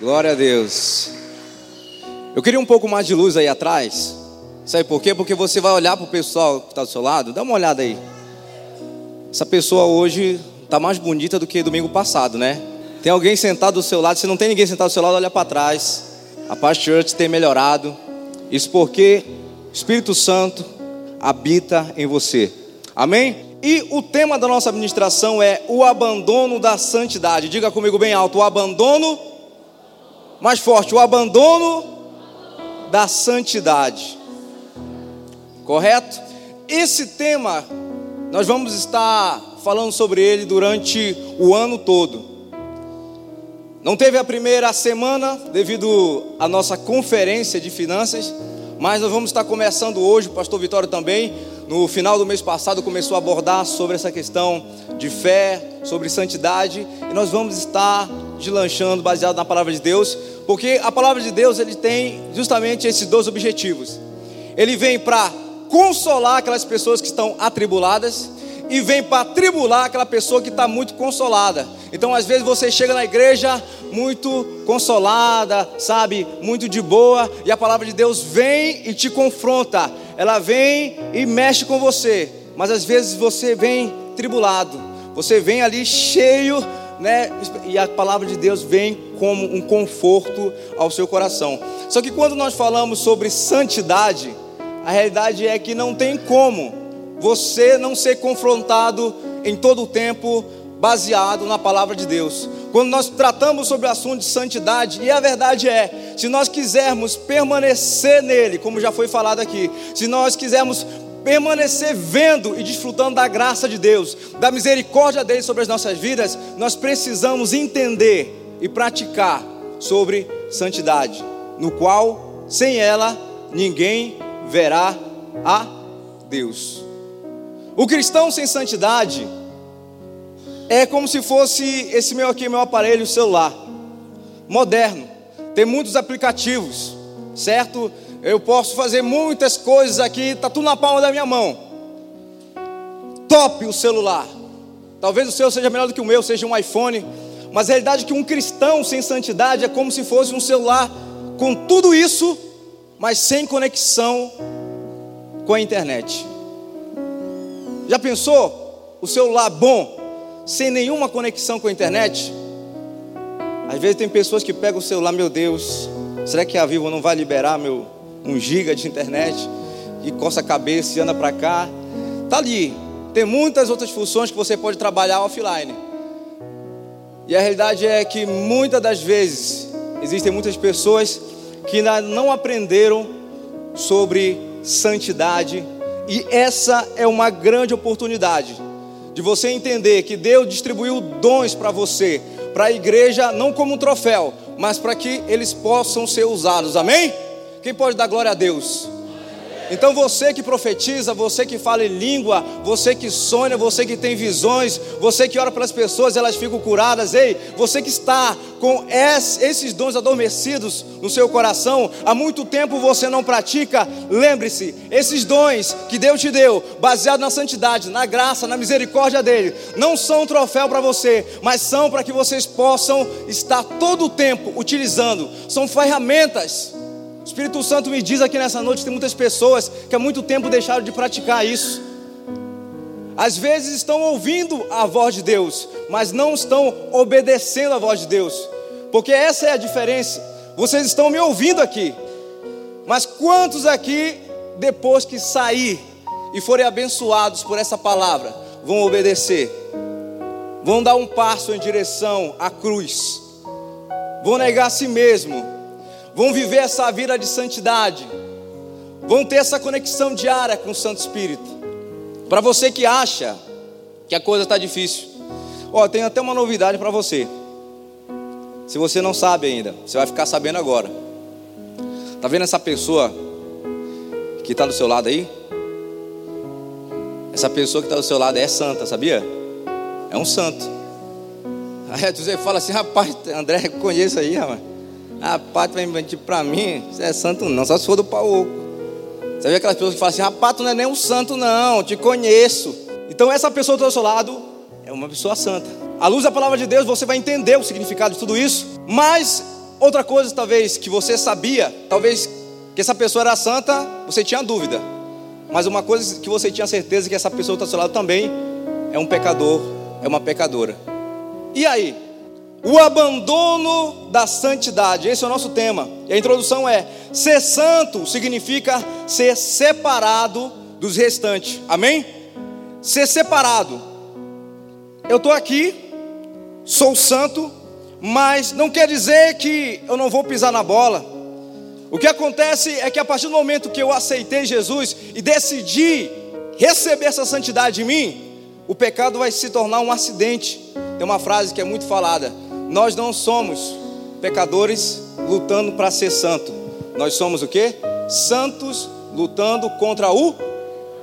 Glória a Deus. Eu queria um pouco mais de luz aí atrás. Sabe por quê? Porque você vai olhar para o pessoal que está do seu lado. Dá uma olhada aí. Essa pessoa hoje está mais bonita do que domingo passado, né? Tem alguém sentado do seu lado. Se não tem ninguém sentado do seu lado, olha para trás. A Paz Church tem melhorado. Isso porque o Espírito Santo habita em você. Amém? E o tema da nossa administração é o abandono da santidade. Diga comigo bem alto: o abandono, mais forte, o abandono da santidade. Correto? Esse tema, nós vamos estar falando sobre ele durante o ano todo. Não teve a primeira semana devido à nossa conferência de finanças, mas nós vamos estar começando hoje, pastor Vitório também, no final do mês passado começou a abordar sobre essa questão de fé, sobre santidade, e nós vamos estar deslanchando baseado na palavra de Deus, porque a palavra de Deus ele tem justamente esses dois objetivos. Ele vem para consolar aquelas pessoas que estão atribuladas e vem para tribular aquela pessoa que está muito consolada. Então, às vezes você chega na igreja muito consolada, sabe, muito de boa, e a palavra de Deus vem e te confronta ela vem e mexe com você, mas às vezes você vem tribulado, você vem ali cheio, né? E a palavra de Deus vem como um conforto ao seu coração. Só que quando nós falamos sobre santidade, a realidade é que não tem como você não ser confrontado em todo o tempo baseado na palavra de Deus. Quando nós tratamos sobre o assunto de santidade, e a verdade é, se nós quisermos permanecer nele, como já foi falado aqui, se nós quisermos permanecer vendo e desfrutando da graça de Deus, da misericórdia dele sobre as nossas vidas, nós precisamos entender e praticar sobre santidade, no qual, sem ela, ninguém verá a Deus. O cristão sem santidade, é como se fosse esse meu aqui, meu aparelho celular, moderno. Tem muitos aplicativos, certo? Eu posso fazer muitas coisas aqui, tá tudo na palma da minha mão. Top o celular. Talvez o seu seja melhor do que o meu, seja um iPhone. Mas a realidade é que um cristão sem santidade é como se fosse um celular com tudo isso, mas sem conexão com a internet. Já pensou? O celular bom, sem nenhuma conexão com a internet. Às vezes tem pessoas que pegam o celular, meu Deus, será que a Vivo não vai liberar meu um giga de internet? E coça a cabeça e anda para cá. Tá ali. Tem muitas outras funções que você pode trabalhar offline. E a realidade é que muitas das vezes existem muitas pessoas que ainda não aprenderam sobre santidade e essa é uma grande oportunidade de você entender que Deus distribuiu dons para você, para a igreja, não como um troféu, mas para que eles possam ser usados. Amém? Quem pode dar glória a Deus? Então você que profetiza, você que fala em língua, você que sonha, você que tem visões, você que ora pelas pessoas, elas ficam curadas, ei, você que está com esses dons adormecidos no seu coração, há muito tempo você não pratica, lembre-se, esses dons que Deus te deu, baseado na santidade, na graça, na misericórdia dele, não são um troféu para você, mas são para que vocês possam estar todo o tempo utilizando, são ferramentas o Espírito Santo me diz aqui nessa noite: tem muitas pessoas que há muito tempo deixaram de praticar isso. Às vezes estão ouvindo a voz de Deus, mas não estão obedecendo a voz de Deus, porque essa é a diferença. Vocês estão me ouvindo aqui, mas quantos aqui, depois que sair e forem abençoados por essa palavra, vão obedecer? Vão dar um passo em direção à cruz, vão negar a si mesmo vão viver essa vida de santidade, vão ter essa conexão diária com o Santo Espírito. Para você que acha que a coisa está difícil, ó, tem até uma novidade para você. Se você não sabe ainda, você vai ficar sabendo agora. Tá vendo essa pessoa que está do seu lado aí? Essa pessoa que está do seu lado é santa, sabia? É um santo. Aí você fala assim, rapaz, André, conheço aí, rapaz. Rapaz, tu vai mentir para mim, você é santo não, só se for do pau oco. Você vê aquelas pessoas que falam assim, rapaz, tu não é nem um santo não, te conheço. Então essa pessoa do seu lado é uma pessoa santa. À luz da palavra de Deus, você vai entender o significado de tudo isso. Mas outra coisa talvez que você sabia, talvez que essa pessoa era santa, você tinha dúvida. Mas uma coisa que você tinha certeza que essa pessoa ao seu lado também é um pecador, é uma pecadora. E aí? O abandono da santidade, esse é o nosso tema. E a introdução é: ser santo significa ser separado dos restantes. Amém? Ser separado. Eu estou aqui, sou santo, mas não quer dizer que eu não vou pisar na bola. O que acontece é que a partir do momento que eu aceitei Jesus e decidi receber essa santidade em mim, o pecado vai se tornar um acidente. Tem uma frase que é muito falada: Nós não somos pecadores lutando para ser santo. Nós somos o que? Santos lutando contra o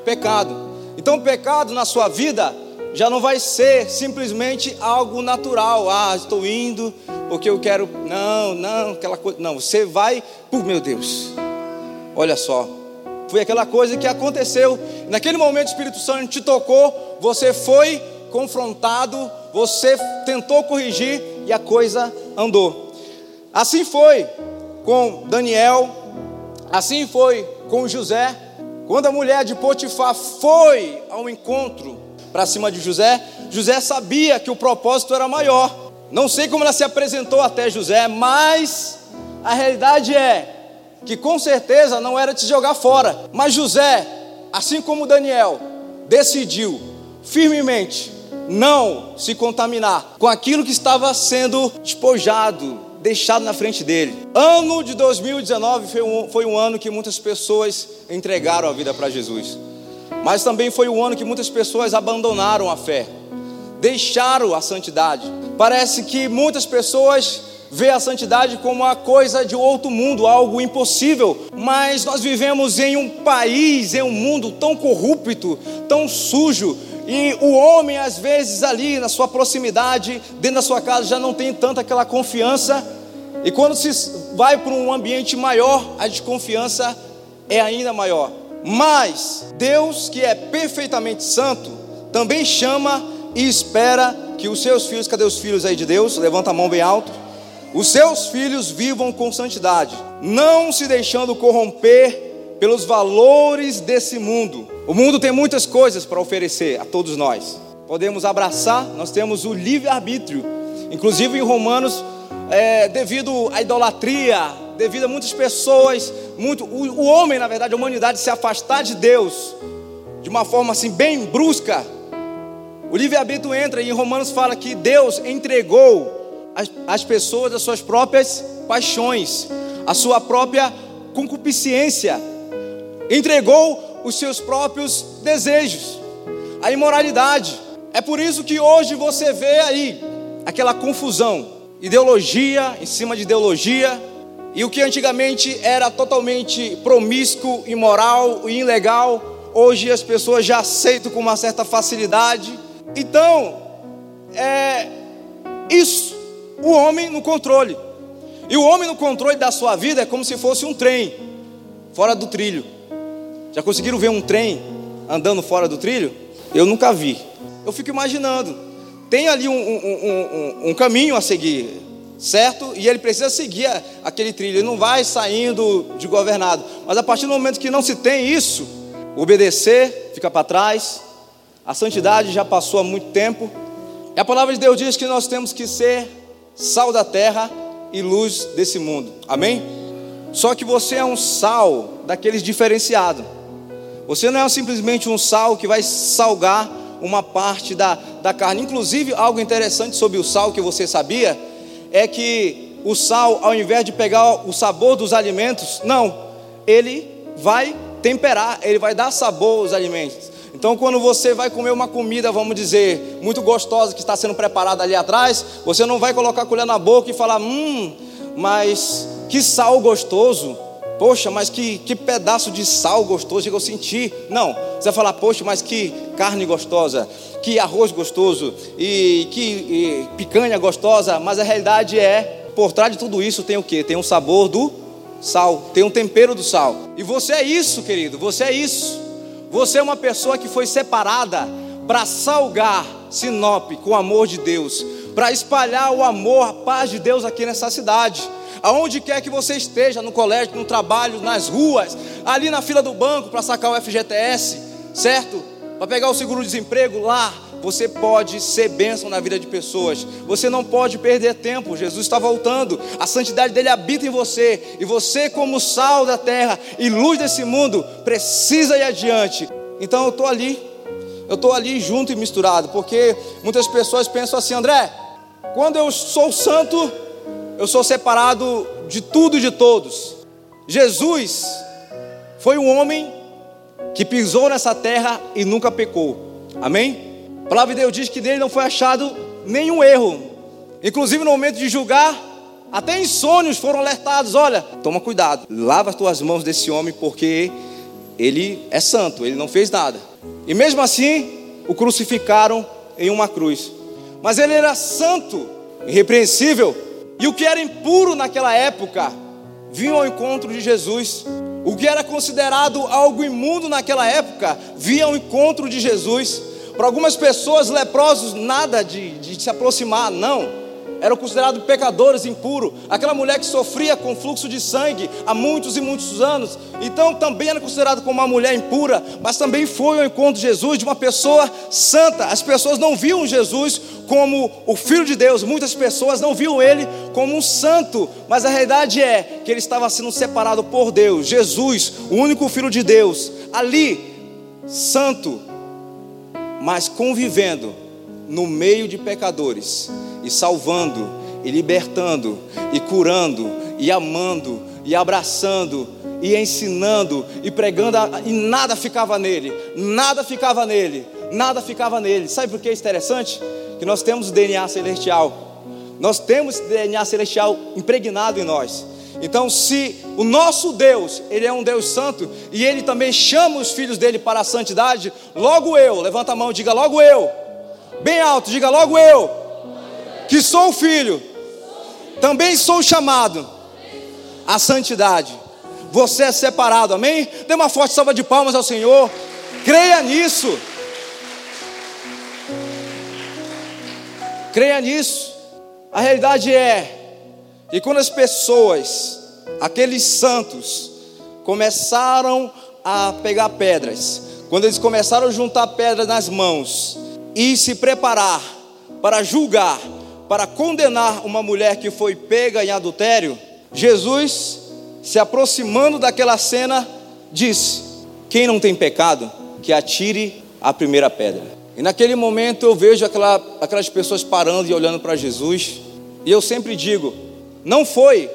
pecado. Então, o pecado na sua vida já não vai ser simplesmente algo natural. Ah, estou indo porque eu quero. Não, não, aquela coisa. Não, você vai. Por meu Deus, olha só. Foi aquela coisa que aconteceu. Naquele momento o Espírito Santo te tocou, você foi confrontado, você tentou corrigir e a coisa andou. Assim foi com Daniel, assim foi com José. Quando a mulher de Potifar foi ao encontro para cima de José, José sabia que o propósito era maior. Não sei como ela se apresentou até José, mas a realidade é que com certeza não era se jogar fora. Mas José, assim como Daniel, decidiu firmemente não se contaminar com aquilo que estava sendo despojado, deixado na frente dele. Ano de 2019 foi um, foi um ano que muitas pessoas entregaram a vida para Jesus. Mas também foi o ano que muitas pessoas abandonaram a fé, deixaram a santidade. Parece que muitas pessoas vê a santidade como uma coisa de outro mundo, algo impossível. Mas nós vivemos em um país, em um mundo tão corrupto, tão sujo, e o homem, às vezes, ali na sua proximidade, dentro da sua casa, já não tem tanta aquela confiança. E quando se vai para um ambiente maior, a desconfiança é ainda maior. Mas Deus, que é perfeitamente santo, também chama e espera que os seus filhos, cadê os filhos aí de Deus? Levanta a mão bem alto. Os seus filhos vivam com santidade, não se deixando corromper pelos valores desse mundo. O mundo tem muitas coisas para oferecer a todos nós. Podemos abraçar, nós temos o livre-arbítrio. Inclusive em Romanos, é, devido à idolatria, devido a muitas pessoas, muito, o, o homem, na verdade, a humanidade se afastar de Deus de uma forma assim bem brusca. O livre-arbítrio entra e em Romanos fala que Deus entregou as, as pessoas as suas próprias paixões, a sua própria concupiscência, entregou os seus próprios desejos, a imoralidade. É por isso que hoje você vê aí aquela confusão, ideologia em cima de ideologia, e o que antigamente era totalmente promíscuo, imoral e ilegal, hoje as pessoas já aceitam com uma certa facilidade. Então, é isso, o homem no controle. E o homem no controle da sua vida é como se fosse um trem fora do trilho. Já conseguiram ver um trem andando fora do trilho? Eu nunca vi. Eu fico imaginando. Tem ali um, um, um, um caminho a seguir certo? E ele precisa seguir aquele trilho, ele não vai saindo de governado. Mas a partir do momento que não se tem isso, obedecer fica para trás, a santidade já passou há muito tempo. E a palavra de Deus diz que nós temos que ser sal da terra e luz desse mundo, amém? Só que você é um sal daqueles diferenciado. Você não é simplesmente um sal que vai salgar uma parte da, da carne. Inclusive, algo interessante sobre o sal que você sabia é que o sal, ao invés de pegar o sabor dos alimentos, não, ele vai temperar, ele vai dar sabor aos alimentos. Então, quando você vai comer uma comida, vamos dizer, muito gostosa que está sendo preparada ali atrás, você não vai colocar a colher na boca e falar, hum, mas que sal gostoso. Poxa, mas que, que pedaço de sal gostoso que eu senti. Não, você vai falar, poxa, mas que carne gostosa que arroz gostoso e que e picanha gostosa, mas a realidade é, por trás de tudo isso tem o que? Tem um sabor do sal, tem um tempero do sal. E você é isso, querido, você é isso. Você é uma pessoa que foi separada para salgar Sinop com o amor de Deus, para espalhar o amor, a paz de Deus aqui nessa cidade. aonde quer que você esteja, no colégio, no trabalho, nas ruas, ali na fila do banco para sacar o FGTS, certo? Para pegar o seguro-desemprego lá, você pode ser bênção na vida de pessoas. Você não pode perder tempo. Jesus está voltando. A santidade dele habita em você. E você, como sal da terra e luz desse mundo, precisa ir adiante. Então eu estou ali. Eu estou ali junto e misturado. Porque muitas pessoas pensam assim, André, quando eu sou santo, eu sou separado de tudo e de todos. Jesus foi um homem que pisou nessa terra e nunca pecou. Amém? A palavra de Deus diz que dele não foi achado nenhum erro. Inclusive no momento de julgar, até insônios foram alertados: olha, toma cuidado, lava as tuas mãos desse homem, porque ele é santo, ele não fez nada. E mesmo assim, o crucificaram em uma cruz. Mas ele era santo, irrepreensível, e o que era impuro naquela época vinha ao encontro de Jesus. O que era considerado algo imundo naquela época vinha ao encontro de Jesus. Para algumas pessoas, leprosos, nada de, de se aproximar, não. Eram considerados pecadores impuros. Aquela mulher que sofria com fluxo de sangue há muitos e muitos anos. Então também era considerado como uma mulher impura, mas também foi ao encontro de Jesus, de uma pessoa santa. As pessoas não viam Jesus como o Filho de Deus, muitas pessoas não viam ele como um santo, mas a realidade é que ele estava sendo separado por Deus. Jesus, o único Filho de Deus, ali, santo, mas convivendo no meio de pecadores e salvando e libertando e curando e amando e abraçando e ensinando e pregando e nada ficava nele, nada ficava nele, nada ficava nele. Sabe por que é interessante? Que nós temos DNA celestial. Nós temos DNA celestial impregnado em nós. Então, se o nosso Deus, Ele é um Deus santo, e Ele também chama os filhos dele para a santidade, logo eu, levanta a mão diga logo eu, bem alto, diga logo eu, que sou filho, também sou chamado à santidade. Você é separado, amém? Dê uma forte salva de palmas ao Senhor, creia nisso. Creia nisso. A realidade é e quando as pessoas, aqueles santos, começaram a pegar pedras, quando eles começaram a juntar pedras nas mãos e se preparar para julgar, para condenar uma mulher que foi pega em adultério, Jesus, se aproximando daquela cena, disse: Quem não tem pecado, que atire a primeira pedra. E naquele momento eu vejo aquela, aquelas pessoas parando e olhando para Jesus, e eu sempre digo: não foi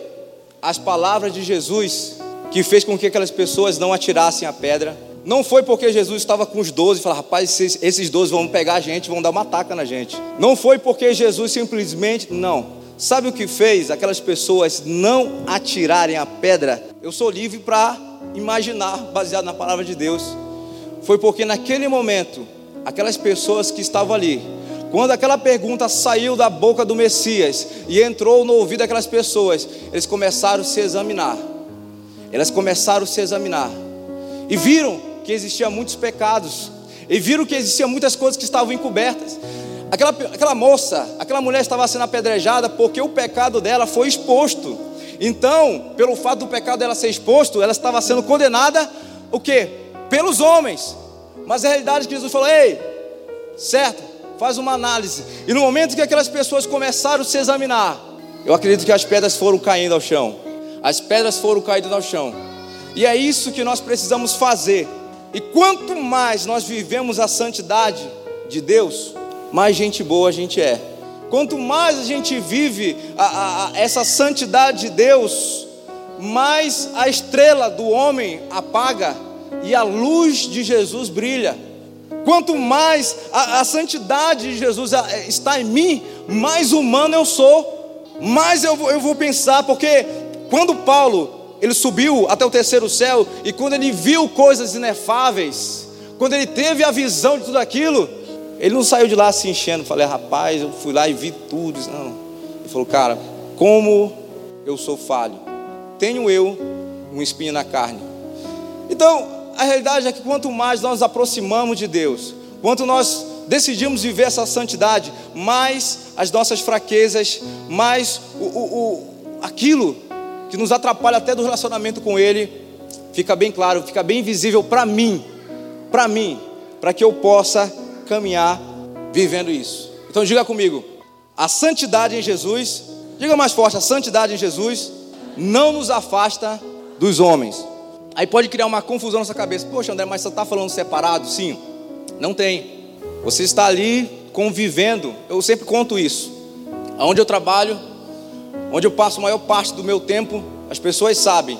as palavras de Jesus que fez com que aquelas pessoas não atirassem a pedra. Não foi porque Jesus estava com os doze e falou, rapaz, esses doze vão pegar a gente, vão dar uma taca na gente. Não foi porque Jesus simplesmente, não. Sabe o que fez aquelas pessoas não atirarem a pedra? Eu sou livre para imaginar, baseado na palavra de Deus. Foi porque naquele momento, aquelas pessoas que estavam ali, quando aquela pergunta saiu da boca do Messias e entrou no ouvido daquelas pessoas, eles começaram a se examinar. Elas começaram a se examinar e viram que existiam muitos pecados, e viram que existiam muitas coisas que estavam encobertas. Aquela, aquela moça, aquela mulher estava sendo apedrejada porque o pecado dela foi exposto. Então, pelo fato do pecado dela ser exposto, ela estava sendo condenada o quê? Pelos homens. Mas a realidade é que Jesus falou: "Ei, certo? faz uma análise. E no momento que aquelas pessoas começaram a se examinar, eu acredito que as pedras foram caindo ao chão. As pedras foram caindo ao chão. E é isso que nós precisamos fazer. E quanto mais nós vivemos a santidade de Deus, mais gente boa a gente é. Quanto mais a gente vive a, a, a essa santidade de Deus, mais a estrela do homem apaga e a luz de Jesus brilha. Quanto mais a, a santidade de Jesus está em mim, mais humano eu sou, mais eu, eu vou pensar, porque quando Paulo ele subiu até o terceiro céu e quando ele viu coisas inefáveis, quando ele teve a visão de tudo aquilo, ele não saiu de lá se enchendo, falei, rapaz, eu fui lá e vi tudo, não. Ele falou, cara, como eu sou falho, tenho eu um espinho na carne. Então, a realidade é que quanto mais nós nos aproximamos de Deus, quanto nós decidimos viver essa santidade, mais as nossas fraquezas, mais o, o, o aquilo que nos atrapalha até do relacionamento com Ele, fica bem claro, fica bem visível para mim, para mim, para que eu possa caminhar vivendo isso. Então diga comigo, a santidade em Jesus, diga mais forte, a santidade em Jesus não nos afasta dos homens. Aí pode criar uma confusão na sua cabeça. Poxa, André, mas você está falando separado? Sim, não tem. Você está ali convivendo. Eu sempre conto isso. Onde eu trabalho, onde eu passo a maior parte do meu tempo, as pessoas sabem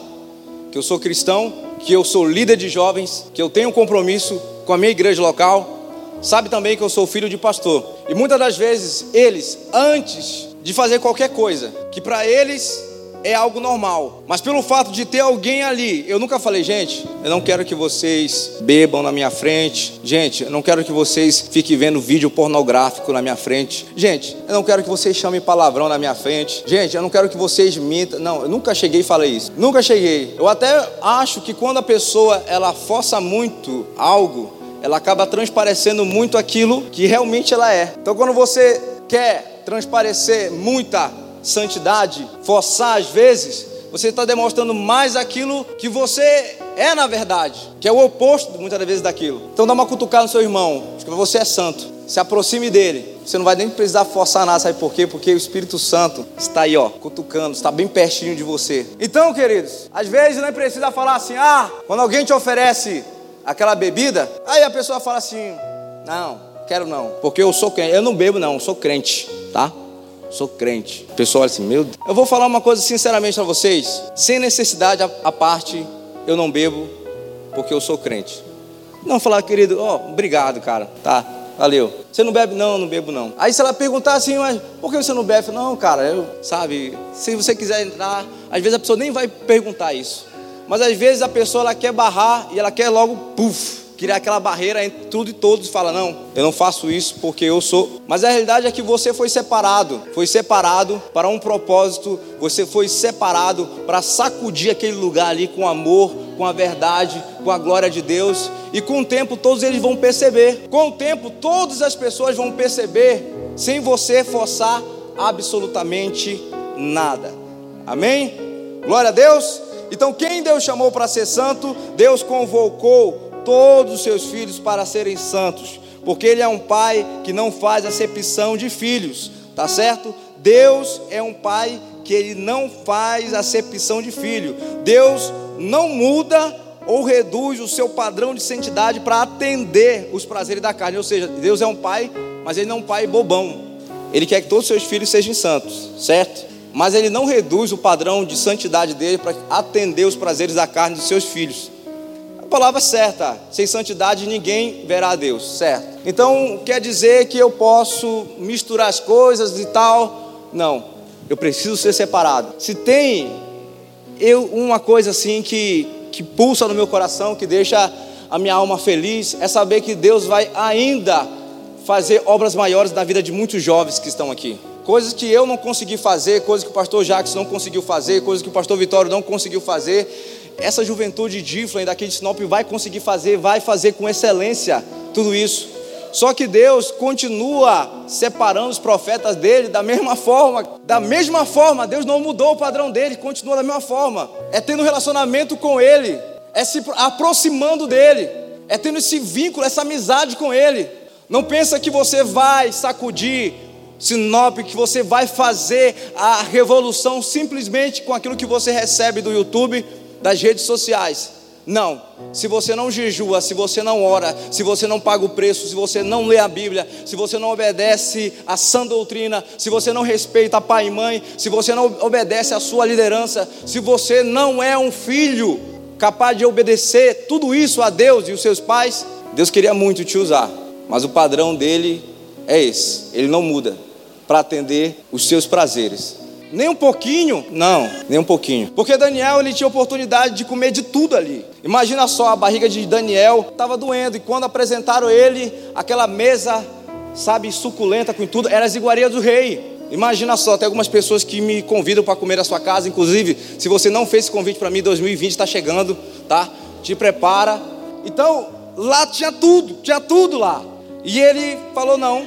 que eu sou cristão, que eu sou líder de jovens, que eu tenho um compromisso com a minha igreja local. Sabe também que eu sou filho de pastor. E muitas das vezes eles, antes de fazer qualquer coisa, que para eles é algo normal. Mas pelo fato de ter alguém ali, eu nunca falei, gente, eu não quero que vocês bebam na minha frente. Gente, eu não quero que vocês fiquem vendo vídeo pornográfico na minha frente. Gente, eu não quero que vocês chamem palavrão na minha frente. Gente, eu não quero que vocês mintam. Não, eu nunca cheguei e falei isso. Nunca cheguei. Eu até acho que quando a pessoa ela força muito algo, ela acaba transparecendo muito aquilo que realmente ela é. Então quando você quer transparecer muita santidade, forçar às vezes, você está demonstrando mais aquilo que você é na verdade, que é o oposto muitas vezes daquilo. Então dá uma cutucada no seu irmão, que você é santo, se aproxime dele. Você não vai nem precisar forçar nada, sabe por quê? Porque o Espírito Santo está aí, ó, cutucando, está bem pertinho de você. Então, queridos, às vezes não é precisa falar assim, ah, quando alguém te oferece aquela bebida, aí a pessoa fala assim, não, quero não, porque eu sou crente, eu não bebo não, eu sou crente, tá? Sou crente. O pessoal olha assim, meu Deus. Eu vou falar uma coisa sinceramente para vocês, sem necessidade à parte, eu não bebo porque eu sou crente. Não falar, querido, ó, oh, obrigado, cara, tá, valeu. Você não bebe? Não, não bebo não. Aí se ela perguntar assim, mas por que você não bebe? Não, cara, eu, sabe, se você quiser entrar, às vezes a pessoa nem vai perguntar isso. Mas às vezes a pessoa ela quer barrar e ela quer logo, puf, criar aquela barreira entre tudo e todos e fala: Não, eu não faço isso porque eu sou. Mas a realidade é que você foi separado, foi separado para um propósito, você foi separado para sacudir aquele lugar ali com amor, com a verdade, com a glória de Deus. E com o tempo todos eles vão perceber. Com o tempo todas as pessoas vão perceber, sem você forçar absolutamente nada. Amém? Glória a Deus. Então, quem Deus chamou para ser santo, Deus convocou todos os seus filhos para serem santos, porque Ele é um pai que não faz acepção de filhos, tá certo? Deus é um pai que Ele não faz acepção de filho. Deus não muda ou reduz o seu padrão de santidade para atender os prazeres da carne. Ou seja, Deus é um pai, mas Ele não é um pai bobão. Ele quer que todos os seus filhos sejam santos, certo? Mas Ele não reduz o padrão de santidade dele para atender os prazeres da carne dos seus filhos palavra certa. Sem santidade ninguém verá a Deus, certo? Então quer dizer que eu posso misturar as coisas e tal? Não. Eu preciso ser separado. Se tem eu uma coisa assim que que pulsa no meu coração, que deixa a minha alma feliz, é saber que Deus vai ainda fazer obras maiores na vida de muitos jovens que estão aqui. Coisas que eu não consegui fazer, coisas que o pastor Jacques não conseguiu fazer, coisas que o pastor Vitório não conseguiu fazer essa juventude de Iflin daqui de Sinop vai conseguir fazer, vai fazer com excelência tudo isso. Só que Deus continua separando os profetas dele da mesma forma, da mesma forma, Deus não mudou o padrão dele, continua da mesma forma. É tendo relacionamento com ele, é se aproximando dele, é tendo esse vínculo, essa amizade com ele. Não pensa que você vai sacudir Sinop, que você vai fazer a revolução simplesmente com aquilo que você recebe do YouTube das redes sociais. Não, se você não jejua, se você não ora, se você não paga o preço, se você não lê a Bíblia, se você não obedece a sã doutrina, se você não respeita pai e mãe, se você não obedece a sua liderança, se você não é um filho capaz de obedecer tudo isso a Deus e os seus pais, Deus queria muito te usar, mas o padrão dele é esse, ele não muda para atender os seus prazeres. Nem um pouquinho? Não, nem um pouquinho. Porque Daniel ele tinha oportunidade de comer de tudo ali. Imagina só, a barriga de Daniel estava doendo e quando apresentaram ele aquela mesa, sabe, suculenta com tudo, era as iguarias do rei. Imagina só, tem algumas pessoas que me convidam para comer na sua casa, inclusive, se você não fez esse convite para mim, 2020 está chegando, tá? Te prepara. Então, lá tinha tudo, tinha tudo lá. E ele falou não.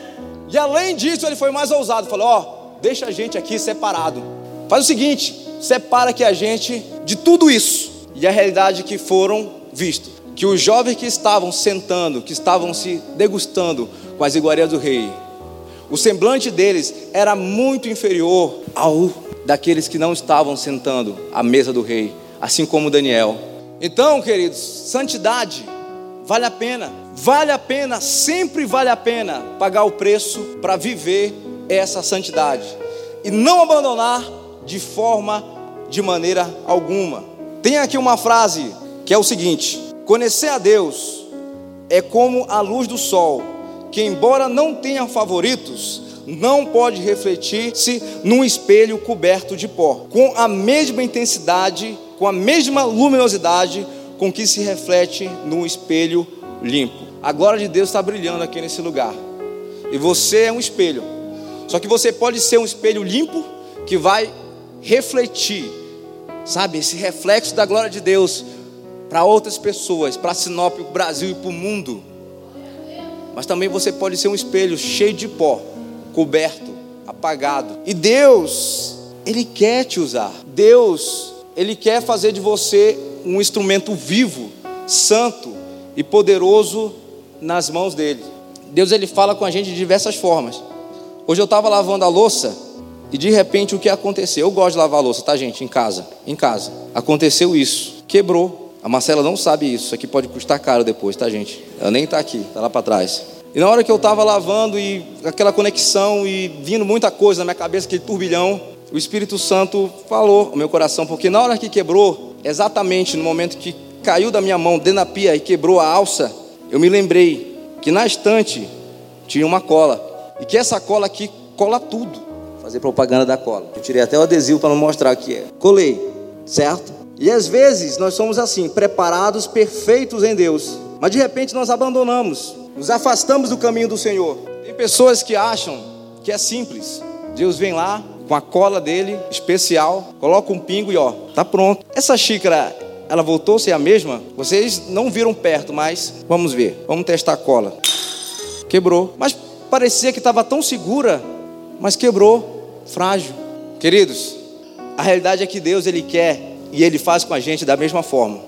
E além disso, ele foi mais ousado, falou: "Ó, deixa a gente aqui separado. Faz o seguinte: separa que a gente de tudo isso e a realidade que foram vistos. Que os jovens que estavam sentando, que estavam se degustando com as iguarias do rei, o semblante deles era muito inferior ao daqueles que não estavam sentando à mesa do rei, assim como Daniel. Então, queridos, santidade vale a pena, vale a pena, sempre vale a pena pagar o preço para viver essa santidade e não abandonar de forma, de maneira alguma. Tem aqui uma frase que é o seguinte: conhecer a Deus é como a luz do sol, que embora não tenha favoritos, não pode refletir-se num espelho coberto de pó, com a mesma intensidade, com a mesma luminosidade com que se reflete num espelho limpo. A glória de Deus está brilhando aqui nesse lugar, e você é um espelho. Só que você pode ser um espelho limpo que vai refletir, sabe, esse reflexo da glória de Deus para outras pessoas, para Sinop, para o Brasil e para o mundo. Mas também você pode ser um espelho cheio de pó coberto, apagado. E Deus, Ele quer te usar. Deus, Ele quer fazer de você um instrumento vivo, santo e poderoso nas mãos dele. Deus ele fala com a gente de diversas formas. Hoje eu estava lavando a louça e de repente o que aconteceu? Eu gosto de lavar a louça, tá gente? Em casa, em casa. Aconteceu isso, quebrou. A Marcela não sabe isso. Isso aqui pode custar caro depois, tá gente? Ela nem está aqui, está lá para trás. E na hora que eu estava lavando e aquela conexão e vindo muita coisa na minha cabeça, aquele turbilhão, o Espírito Santo falou ao meu coração, porque na hora que quebrou, exatamente no momento que caiu da minha mão dentro da pia e quebrou a alça, eu me lembrei que na estante tinha uma cola e que essa cola aqui cola tudo. Fazer propaganda da cola. Eu tirei até o adesivo para não mostrar que é. Colei, certo? E às vezes nós somos assim, preparados, perfeitos em Deus, mas de repente nós abandonamos nos afastamos do caminho do Senhor. Tem pessoas que acham que é simples. Deus vem lá com a cola dele especial, coloca um pingo e ó, tá pronto. Essa xícara, ela voltou a ser a mesma? Vocês não viram perto, mas vamos ver. Vamos testar a cola. Quebrou. Mas parecia que estava tão segura, mas quebrou, frágil. Queridos, a realidade é que Deus ele quer e ele faz com a gente da mesma forma.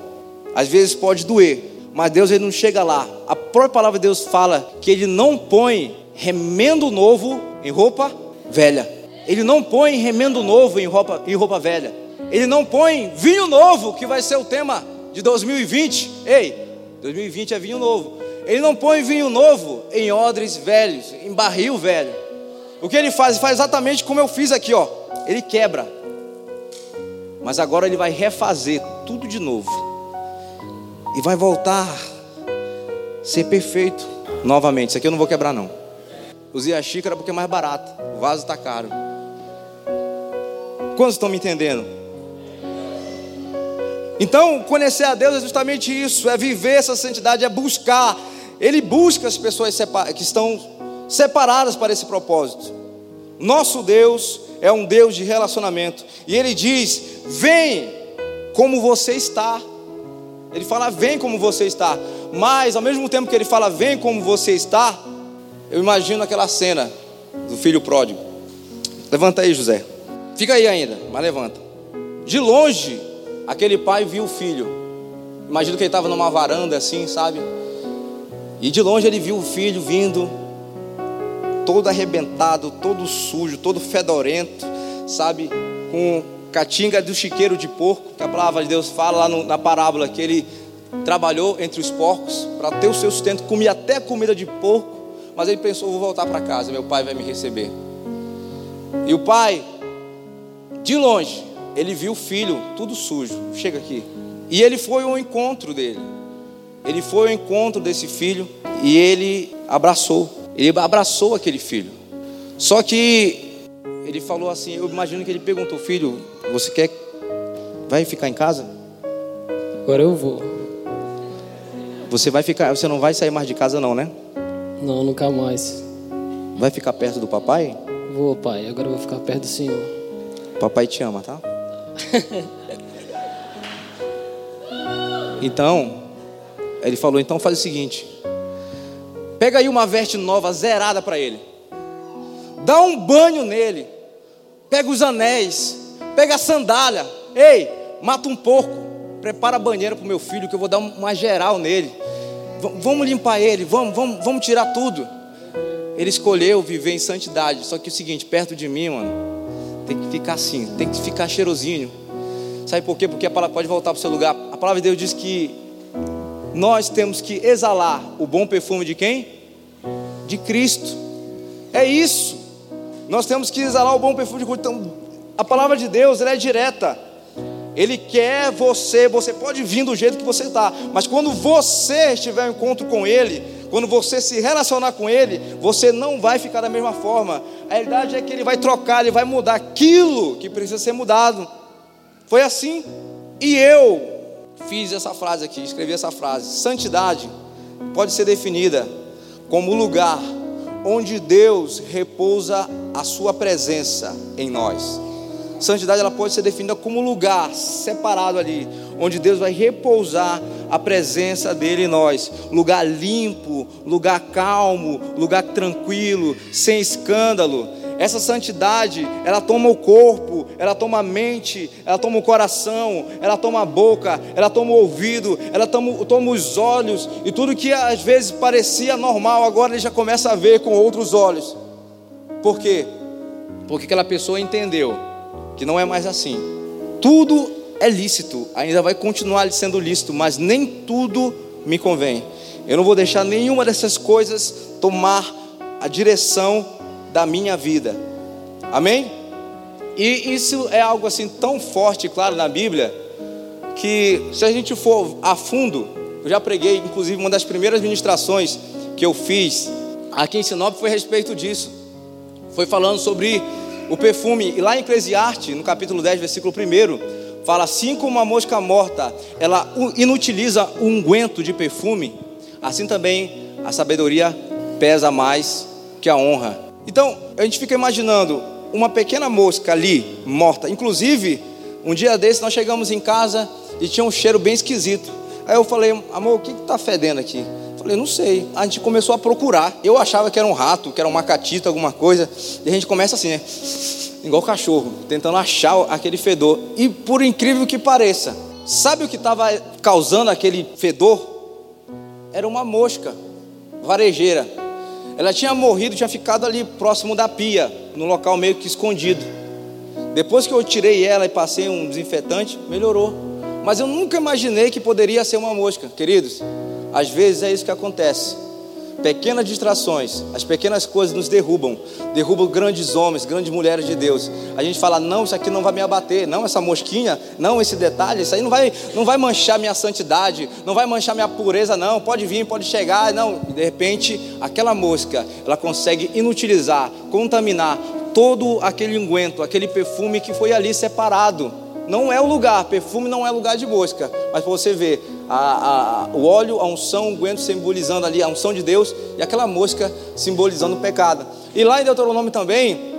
Às vezes pode doer, mas Deus ele não chega lá. A própria palavra de Deus fala que ele não põe remendo novo em roupa velha. Ele não põe remendo novo em roupa, em roupa velha. Ele não põe vinho novo, que vai ser o tema de 2020. Ei, 2020 é vinho novo. Ele não põe vinho novo em odres velhos, em barril velho. O que ele faz? Ele faz exatamente como eu fiz aqui, ó. Ele quebra. Mas agora ele vai refazer tudo de novo e vai voltar a ser perfeito novamente. Isso aqui eu não vou quebrar, não. Usei a xícara porque é mais barato, o vaso está caro. Quantos estão me entendendo? Então, conhecer a Deus é justamente isso: é viver essa santidade, é buscar. Ele busca as pessoas que estão separadas para esse propósito. Nosso Deus é um Deus de relacionamento, e Ele diz: Vem como você está. Ele fala, vem como você está. Mas, ao mesmo tempo que ele fala, vem como você está, eu imagino aquela cena do filho pródigo. Levanta aí, José. Fica aí ainda, mas levanta. De longe, aquele pai viu o filho. Imagino que ele estava numa varanda assim, sabe? E de longe ele viu o filho vindo, todo arrebentado, todo sujo, todo fedorento, sabe? Com catinga do chiqueiro de porco, que a palavra de Deus fala lá no, na parábola que ele trabalhou entre os porcos para ter o seu sustento, comia até comida de porco, mas ele pensou: vou voltar para casa, meu pai vai me receber. E o pai, de longe, ele viu o filho tudo sujo, chega aqui, e ele foi ao encontro dele. Ele foi ao encontro desse filho e ele abraçou. Ele abraçou aquele filho. Só que ele falou assim, eu imagino que ele perguntou, filho, você quer vai ficar em casa? Agora eu vou. Você vai ficar, você não vai sair mais de casa não, né? Não, nunca mais. Vai ficar perto do papai? Vou, pai. Agora eu vou ficar perto do Senhor. Papai te ama, tá? então, ele falou, então faz o seguinte: Pega aí uma veste nova, zerada para ele. Dá um banho nele. Pega os anéis, Pega a sandália. Ei, mata um porco. Prepara a banheira para o meu filho, que eu vou dar uma geral nele. V vamos limpar ele, vamos, vamos, vamos tirar tudo. Ele escolheu viver em santidade. Só que é o seguinte, perto de mim, mano, tem que ficar assim, tem que ficar cheirosinho. Sabe por quê? Porque a palavra pode voltar para o seu lugar. A palavra de Deus diz que nós temos que exalar o bom perfume de quem? De Cristo. É isso. Nós temos que exalar o bom perfume de Cristo. Então, a palavra de Deus é direta. Ele quer você, você pode vir do jeito que você está, mas quando você estiver em encontro com Ele, quando você se relacionar com Ele, você não vai ficar da mesma forma. A realidade é que Ele vai trocar, Ele vai mudar aquilo que precisa ser mudado. Foi assim. E eu fiz essa frase aqui, escrevi essa frase. Santidade pode ser definida como o lugar onde Deus repousa a sua presença em nós. Santidade ela pode ser definida como lugar separado ali, onde Deus vai repousar a presença dele em nós. Lugar limpo, lugar calmo, lugar tranquilo, sem escândalo. Essa santidade, ela toma o corpo, ela toma a mente, ela toma o coração, ela toma a boca, ela toma o ouvido, ela toma, toma os olhos, e tudo que às vezes parecia normal, agora ele já começa a ver com outros olhos. Por quê? Porque aquela pessoa entendeu que não é mais assim. Tudo é lícito, ainda vai continuar sendo lícito, mas nem tudo me convém. Eu não vou deixar nenhuma dessas coisas tomar a direção da minha vida. Amém? E isso é algo assim tão forte, claro, na Bíblia, que se a gente for a fundo, eu já preguei, inclusive uma das primeiras ministrações que eu fiz aqui em Sinop foi a respeito disso. Foi falando sobre o perfume. E lá em Eclesiastes, no capítulo 10, versículo 1, fala assim como uma mosca morta, ela inutiliza o unguento de perfume, assim também a sabedoria pesa mais que a honra. Então, a gente fica imaginando uma pequena mosca ali, morta. Inclusive, um dia desse nós chegamos em casa e tinha um cheiro bem esquisito. Aí eu falei, amor, o que está fedendo aqui? Falei, não sei. A gente começou a procurar. Eu achava que era um rato, que era uma catita, alguma coisa. E a gente começa assim, né? Igual cachorro, tentando achar aquele fedor. E por incrível que pareça, sabe o que estava causando aquele fedor? Era uma mosca varejeira. Ela tinha morrido, tinha ficado ali próximo da pia, no local meio que escondido. Depois que eu tirei ela e passei um desinfetante, melhorou. Mas eu nunca imaginei que poderia ser uma mosca, queridos. Às vezes é isso que acontece. Pequenas distrações, as pequenas coisas nos derrubam, derrubam grandes homens, grandes mulheres de Deus. A gente fala: não, isso aqui não vai me abater, não, essa mosquinha, não, esse detalhe, isso aí não vai, não vai manchar minha santidade, não vai manchar minha pureza, não. Pode vir, pode chegar, não. De repente, aquela mosca, ela consegue inutilizar, contaminar todo aquele unguento, aquele perfume que foi ali separado. Não é o lugar, perfume não é lugar de mosca, mas para você ver, a, a, o óleo, a unção, o unguento simbolizando ali a unção de Deus e aquela mosca simbolizando o pecado. E lá em Deuteronômio também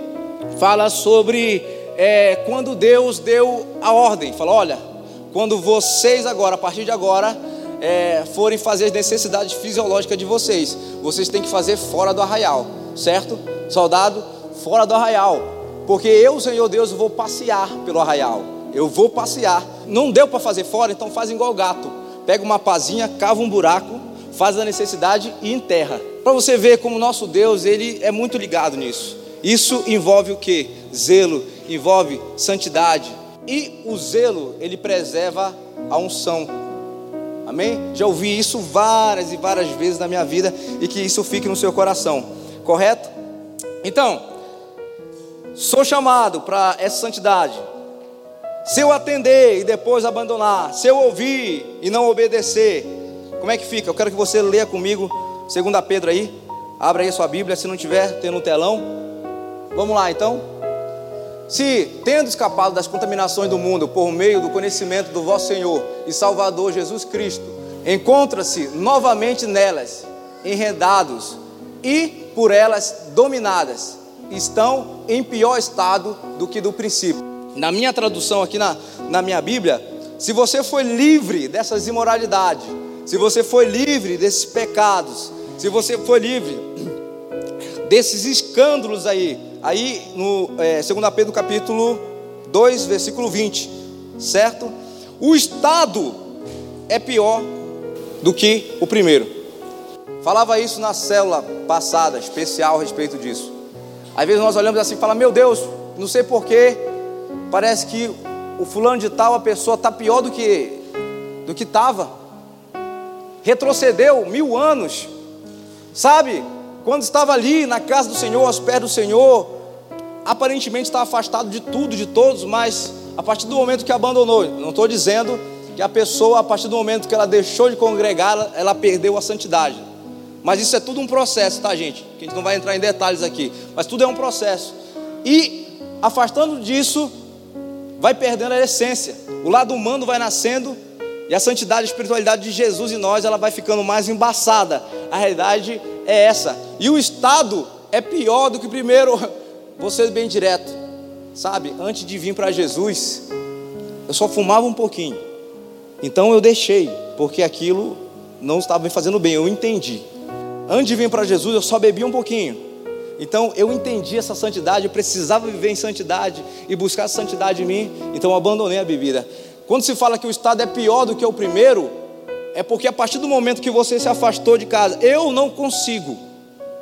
fala sobre é, quando Deus deu a ordem, fala, olha, quando vocês agora, a partir de agora, é, forem fazer as necessidades fisiológicas de vocês, vocês têm que fazer fora do arraial, certo? Soldado, fora do arraial, porque eu, Senhor Deus, vou passear pelo arraial. Eu vou passear. Não deu para fazer fora, então faz igual gato pega uma pazinha, cava um buraco, faz a necessidade e enterra. Para você ver como nosso Deus, ele é muito ligado nisso. Isso envolve o que? Zelo, envolve santidade. E o zelo, ele preserva a unção. Amém? Já ouvi isso várias e várias vezes na minha vida e que isso fique no seu coração. Correto? Então, sou chamado para essa santidade. Se eu atender e depois abandonar, se eu ouvir e não obedecer, como é que fica? Eu quero que você leia comigo 2 Pedro aí. Abra aí a sua Bíblia, se não tiver, tem no telão. Vamos lá então. Se, tendo escapado das contaminações do mundo por meio do conhecimento do vosso Senhor e Salvador Jesus Cristo, encontra-se novamente nelas, enredados e por elas dominadas, estão em pior estado do que do princípio. Na minha tradução aqui na, na minha Bíblia, se você foi livre dessas imoralidades, se você foi livre desses pecados, se você foi livre desses escândalos aí, aí no é, 2 Pedro capítulo 2, versículo 20, certo? O estado é pior do que o primeiro. Falava isso na célula passada, especial a respeito disso. Às vezes nós olhamos assim e falamos, meu Deus, não sei porquê, parece que o fulano de tal, a pessoa está pior do que do que estava. Retrocedeu mil anos. Sabe? Quando estava ali na casa do Senhor, aos pés do Senhor, aparentemente está afastado de tudo, de todos, mas a partir do momento que abandonou, não estou dizendo que a pessoa, a partir do momento que ela deixou de congregar, ela perdeu a santidade. Mas isso é tudo um processo, tá, gente? Que a gente não vai entrar em detalhes aqui, mas tudo é um processo. E afastando disso, vai perdendo a essência. O lado humano vai nascendo e a santidade, a espiritualidade de Jesus em nós, ela vai ficando mais embaçada. A realidade é essa. E o estado é pior do que primeiro. Ser bem direto. Sabe, antes de vir para Jesus, eu só fumava um pouquinho. Então eu deixei, porque aquilo não estava me fazendo bem, eu entendi. Antes de vir para Jesus, eu só bebia um pouquinho. Então eu entendi essa santidade, eu precisava viver em santidade e buscar santidade em mim, então eu abandonei a bebida. Quando se fala que o estado é pior do que o primeiro, é porque a partir do momento que você se afastou de casa, eu não consigo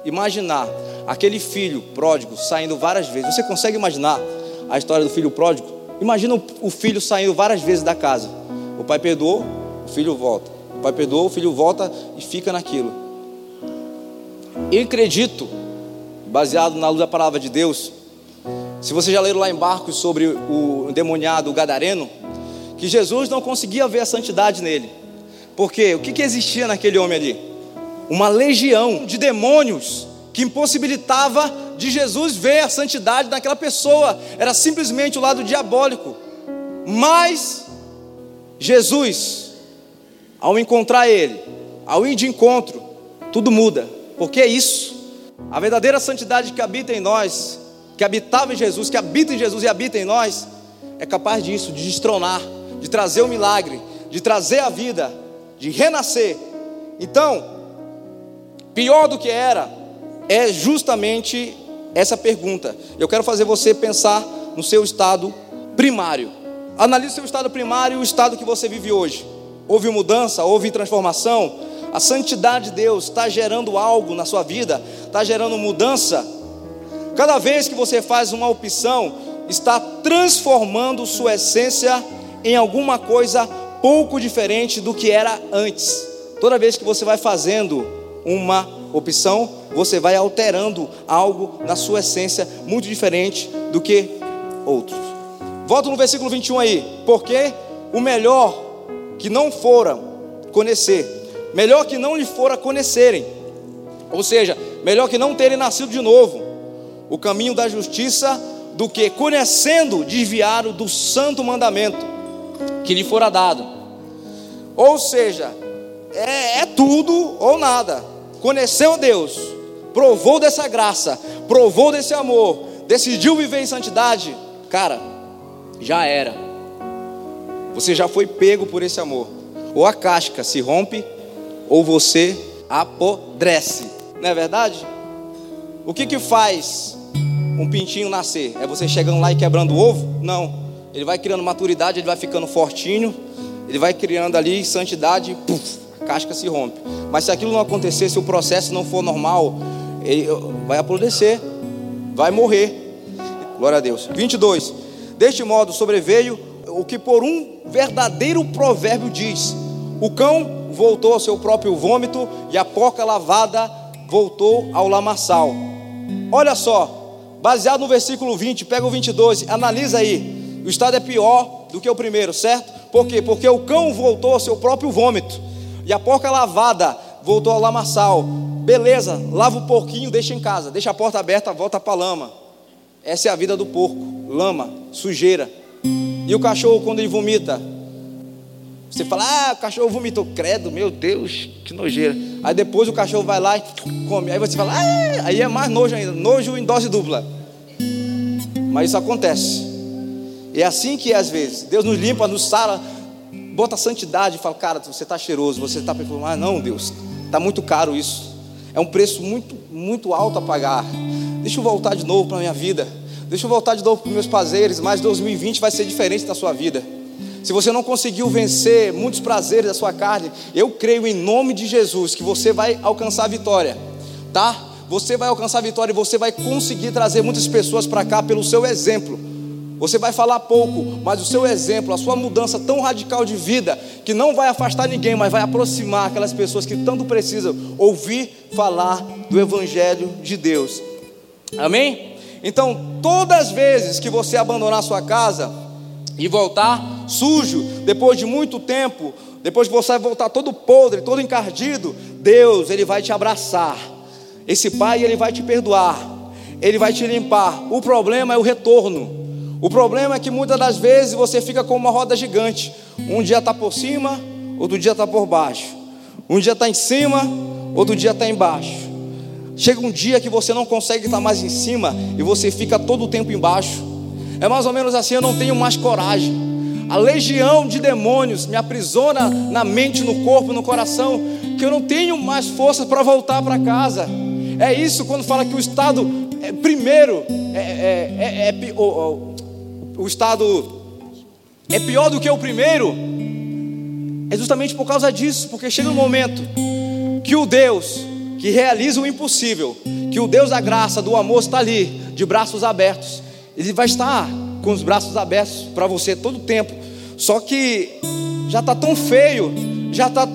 imaginar aquele filho pródigo saindo várias vezes. Você consegue imaginar a história do filho pródigo? Imagina o filho saindo várias vezes da casa. O pai perdoou, o filho volta. O pai perdoou, o filho volta e fica naquilo. Eu acredito baseado na luz da palavra de Deus. Se você já leram lá em Barcos sobre o endemoniado Gadareno, que Jesus não conseguia ver a santidade nele. Porque o que, que existia naquele homem ali? Uma legião de demônios que impossibilitava de Jesus ver a santidade naquela pessoa. Era simplesmente o lado diabólico. Mas Jesus, ao encontrar ele, ao ir de encontro, tudo muda. Porque é isso. A verdadeira santidade que habita em nós, que habitava em Jesus, que habita em Jesus e habita em nós, é capaz disso, de destronar, de trazer o milagre, de trazer a vida, de renascer. Então, pior do que era, é justamente essa pergunta. Eu quero fazer você pensar no seu estado primário. Analise o seu estado primário e o estado que você vive hoje. Houve mudança, houve transformação, a santidade de Deus está gerando algo na sua vida, está gerando mudança. Cada vez que você faz uma opção, está transformando sua essência em alguma coisa pouco diferente do que era antes. Toda vez que você vai fazendo uma opção, você vai alterando algo na sua essência muito diferente do que outros. Volto no versículo 21 aí. Porque o melhor que não fora conhecer melhor que não lhe fora conhecerem, ou seja, melhor que não terem nascido de novo, o caminho da justiça, do que conhecendo desviaram do santo mandamento que lhe fora dado. Ou seja, é, é tudo ou nada. Conheceu Deus, provou dessa graça, provou desse amor, decidiu viver em santidade, cara, já era. Você já foi pego por esse amor. Ou a casca se rompe ou você apodrece. Não é verdade? O que que faz um pintinho nascer? É você chegando lá e quebrando o ovo? Não. Ele vai criando maturidade, ele vai ficando fortinho, ele vai criando ali santidade, puff, a casca se rompe. Mas se aquilo não acontecer, se o processo não for normal, ele vai apodrecer, vai morrer. Glória a Deus. 22. Deste modo sobreveio o que por um verdadeiro provérbio diz: o cão voltou ao seu próprio vômito e a porca lavada voltou ao lamaçal. Olha só, baseado no versículo 20, pega o 22, analisa aí. O estado é pior do que o primeiro, certo? Por quê? Porque o cão voltou ao seu próprio vômito e a porca lavada voltou ao lamaçal. Beleza, lava o porquinho, deixa em casa, deixa a porta aberta, volta para a lama. Essa é a vida do porco, lama, sujeira. E o cachorro quando ele vomita, você fala, ah, o cachorro vomitou, credo, meu Deus, que nojeira. Aí depois o cachorro vai lá e come. Aí você fala, ah, aí é mais nojo ainda, nojo em dose dupla. Mas isso acontece. E é assim que é às vezes. Deus nos limpa, nos sara, bota santidade e fala, cara, você está cheiroso, você está perfumado. Ah, não, Deus, está muito caro isso. É um preço muito, muito alto a pagar. Deixa eu voltar de novo para a minha vida. Deixa eu voltar de novo para os meus prazeres, mas 2020 vai ser diferente na sua vida. Se você não conseguiu vencer muitos prazeres da sua carne, eu creio em nome de Jesus que você vai alcançar a vitória, tá? Você vai alcançar a vitória e você vai conseguir trazer muitas pessoas para cá pelo seu exemplo. Você vai falar pouco, mas o seu exemplo, a sua mudança tão radical de vida, que não vai afastar ninguém, mas vai aproximar aquelas pessoas que tanto precisam ouvir falar do Evangelho de Deus. Amém? Então, todas as vezes que você abandonar sua casa e voltar sujo, depois de muito tempo, depois que você voltar todo podre, todo encardido, Deus, Ele vai te abraçar. Esse Pai, Ele vai te perdoar, Ele vai te limpar. O problema é o retorno. O problema é que muitas das vezes você fica com uma roda gigante. Um dia está por cima, outro dia está por baixo. Um dia está em cima, outro dia está embaixo. Chega um dia que você não consegue estar mais em cima e você fica todo o tempo embaixo. É mais ou menos assim: eu não tenho mais coragem. A legião de demônios me aprisiona na mente, no corpo, no coração, que eu não tenho mais força para voltar para casa. É isso quando fala que o Estado, é, primeiro, é, é, é, é o, o estado é pior do que o primeiro, é justamente por causa disso, porque chega um momento que o Deus que realiza o impossível, que o Deus da graça, do amor está ali, de braços abertos, ele vai estar com os braços abertos para você todo o tempo. Só que já está tão feio, já está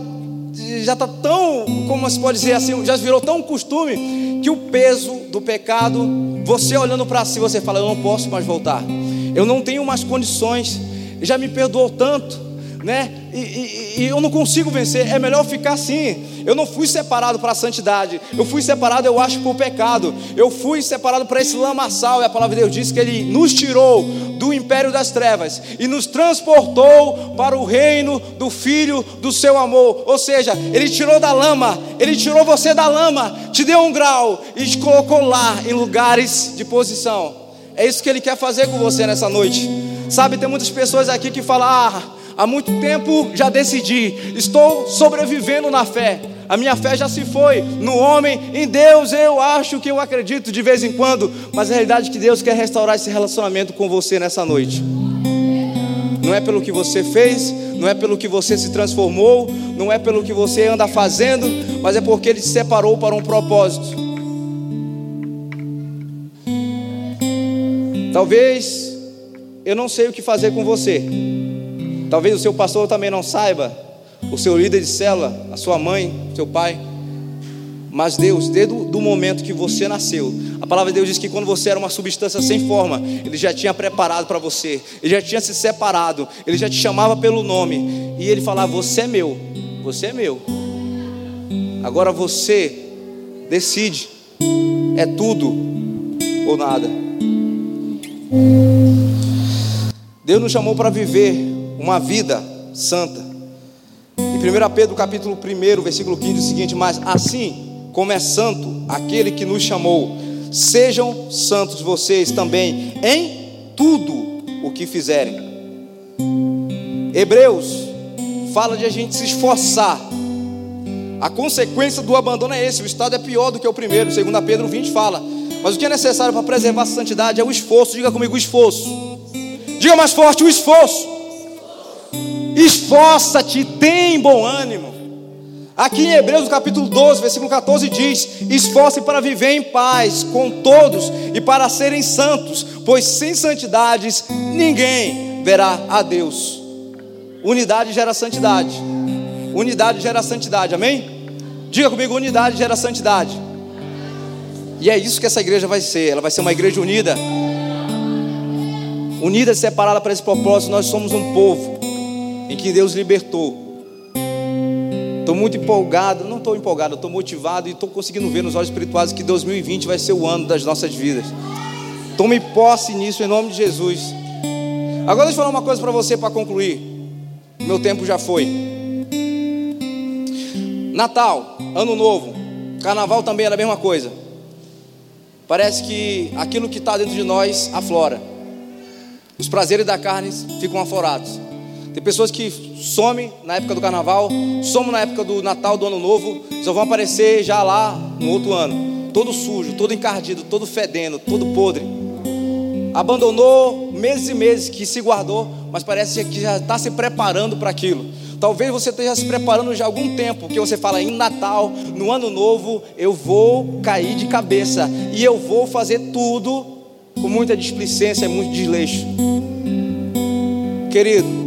já está tão, como se pode dizer assim, já virou tão costume que o peso do pecado, você olhando para si, você fala, eu não posso mais voltar. Eu não tenho mais condições, já me perdoou tanto, né? E, e, e, eu não consigo vencer, é melhor ficar assim. Eu não fui separado para a santidade, eu fui separado, eu acho, por pecado. Eu fui separado para esse lamaçal, e a palavra de Deus diz que Ele nos tirou do império das trevas e nos transportou para o reino do Filho do seu amor. Ou seja, Ele tirou da lama, Ele tirou você da lama, te deu um grau e te colocou lá em lugares de posição. É isso que Ele quer fazer com você nessa noite. Sabe, tem muitas pessoas aqui que falam: ah, há muito tempo já decidi, estou sobrevivendo na fé. A minha fé já se foi no homem, em Deus eu acho que eu acredito de vez em quando, mas a realidade é que Deus quer restaurar esse relacionamento com você nessa noite. Não é pelo que você fez, não é pelo que você se transformou, não é pelo que você anda fazendo, mas é porque Ele te separou para um propósito. Talvez eu não sei o que fazer com você. Talvez o seu pastor também não saiba, o seu líder de cela, a sua mãe, seu pai. Mas Deus, desde o momento que você nasceu, a palavra de Deus diz que quando você era uma substância sem forma, Ele já tinha preparado para você, Ele já tinha se separado, Ele já te chamava pelo nome, e Ele falava: Você é meu, você é meu. Agora você decide, é tudo ou nada. Deus nos chamou para viver uma vida santa. Em 1 Pedro capítulo 1, versículo 15, o seguinte, mas assim como é santo aquele que nos chamou, sejam santos vocês também em tudo o que fizerem. Hebreus fala de a gente se esforçar. A consequência do abandono é esse, o estado é pior do que o primeiro. 2 Pedro 20 fala: mas o que é necessário para preservar a santidade é o esforço. Diga comigo, o esforço. Diga mais forte, o esforço. Esforça-te, tem bom ânimo. Aqui em Hebreus capítulo 12, versículo 14 diz: Esforce para viver em paz com todos e para serem santos, pois sem santidades ninguém verá a Deus. Unidade gera santidade. Unidade gera santidade, amém? Diga comigo: unidade gera santidade. E é isso que essa igreja vai ser. Ela vai ser uma igreja unida. Unida e separada para esse propósito, nós somos um povo em que Deus libertou. Estou muito empolgado, não estou empolgado, estou motivado e estou conseguindo ver nos olhos espirituais que 2020 vai ser o ano das nossas vidas. Tome posse nisso em nome de Jesus. Agora deixa eu falar uma coisa para você para concluir. Meu tempo já foi. Natal, Ano Novo, Carnaval também era a mesma coisa parece que aquilo que está dentro de nós aflora. Os prazeres da carne ficam aflorados. Tem pessoas que somem na época do carnaval, somem na época do Natal, do Ano Novo, só vão aparecer já lá no outro ano, todo sujo, todo encardido, todo fedendo, todo podre. abandonou meses e meses, que se guardou, mas parece que já está se preparando para aquilo. Talvez você esteja se preparando já há algum tempo, que você fala em Natal, no Ano Novo, eu vou cair de cabeça e eu vou fazer tudo com muita displicência e muito desleixo. Querido,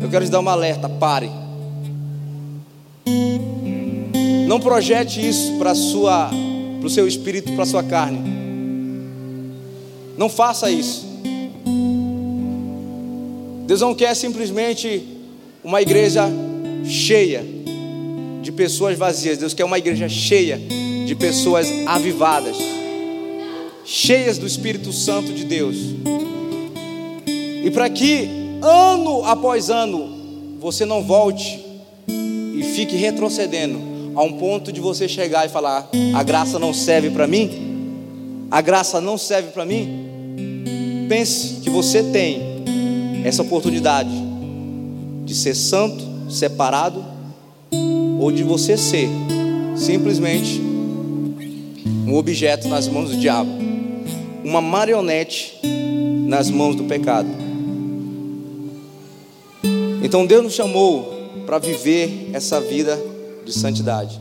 eu quero te dar uma alerta: pare. Não projete isso para o seu espírito, para a sua carne. Não faça isso. Deus não quer simplesmente uma igreja cheia de pessoas vazias. Deus quer uma igreja cheia de pessoas avivadas, cheias do Espírito Santo de Deus. E para que ano após ano você não volte e fique retrocedendo a um ponto de você chegar e falar: a graça não serve para mim, a graça não serve para mim. Pense que você tem essa oportunidade de ser santo, separado, ou de você ser simplesmente um objeto nas mãos do diabo, uma marionete nas mãos do pecado. Então Deus nos chamou para viver essa vida de santidade.